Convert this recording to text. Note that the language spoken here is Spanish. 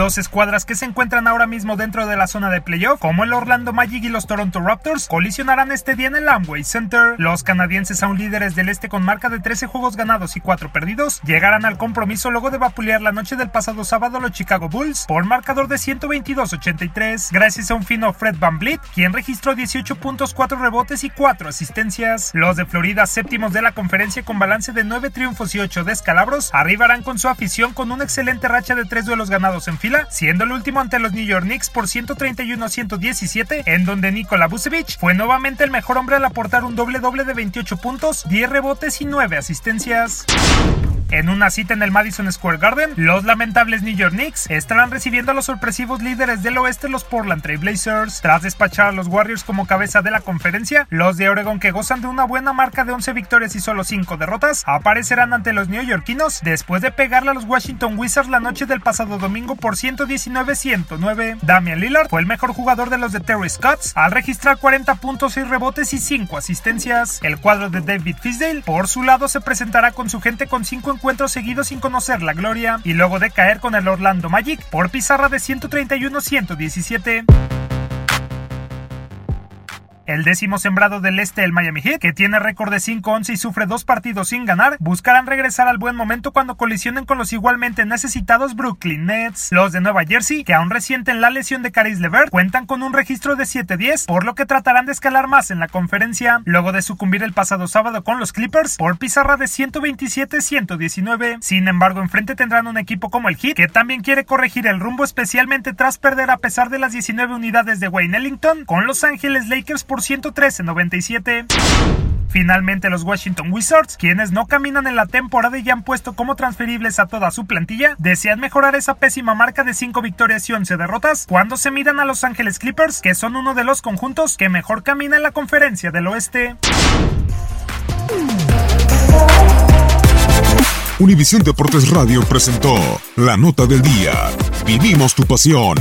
Dos escuadras que se encuentran ahora mismo dentro de la zona de playoff, como el Orlando Magic y los Toronto Raptors, colisionarán este día en el Amway Center. Los canadienses, aún líderes del este con marca de 13 juegos ganados y 4 perdidos, llegarán al compromiso luego de vapulear la noche del pasado sábado a los Chicago Bulls por marcador de 122-83, gracias a un fino Fred Van Vliet, quien registró 18 puntos, 4 rebotes y 4 asistencias. Los de Florida, séptimos de la conferencia con balance de 9 triunfos y 8 descalabros, arribarán con su afición con una excelente racha de 3 duelos ganados en fila, siendo el último ante los New York Knicks por 131-117, en donde Nikola Vucevic fue nuevamente el mejor hombre al aportar un doble doble de 28 puntos, 10 rebotes y 9 asistencias. En una cita en el Madison Square Garden, los lamentables New York Knicks estarán recibiendo a los sorpresivos líderes del oeste, los Portland Trail Blazers. Tras despachar a los Warriors como cabeza de la conferencia, los de Oregon, que gozan de una buena marca de 11 victorias y solo 5 derrotas, aparecerán ante los neoyorquinos después de pegarle a los Washington Wizards la noche del pasado domingo por 119-109. Damian Lillard fue el mejor jugador de los de Terry Scotts al registrar 40 puntos y rebotes y 5 asistencias. El cuadro de David Fisdale, por su lado, se presentará con su gente con 5 encuentros seguidos sin conocer la gloria y luego de caer con el Orlando Magic por pizarra de 131-117. El décimo sembrado del este, el Miami Heat, que tiene récord de 5-11 y sufre dos partidos sin ganar, buscarán regresar al buen momento cuando colisionen con los igualmente necesitados Brooklyn Nets. Los de Nueva Jersey, que aún resienten la lesión de Caris LeVert, cuentan con un registro de 7-10, por lo que tratarán de escalar más en la conferencia, luego de sucumbir el pasado sábado con los Clippers por pizarra de 127-119. Sin embargo, enfrente tendrán un equipo como el Heat, que también quiere corregir el rumbo especialmente tras perder a pesar de las 19 unidades de Wayne Ellington con Los Ángeles Lakers por 113-97. Finalmente los Washington Wizards, quienes no caminan en la temporada y ya han puesto como transferibles a toda su plantilla, desean mejorar esa pésima marca de 5 victorias y 11 derrotas cuando se midan a Los Ángeles Clippers, que son uno de los conjuntos que mejor camina en la conferencia del oeste. Univisión Deportes Radio presentó La Nota del Día. Vivimos tu pasión.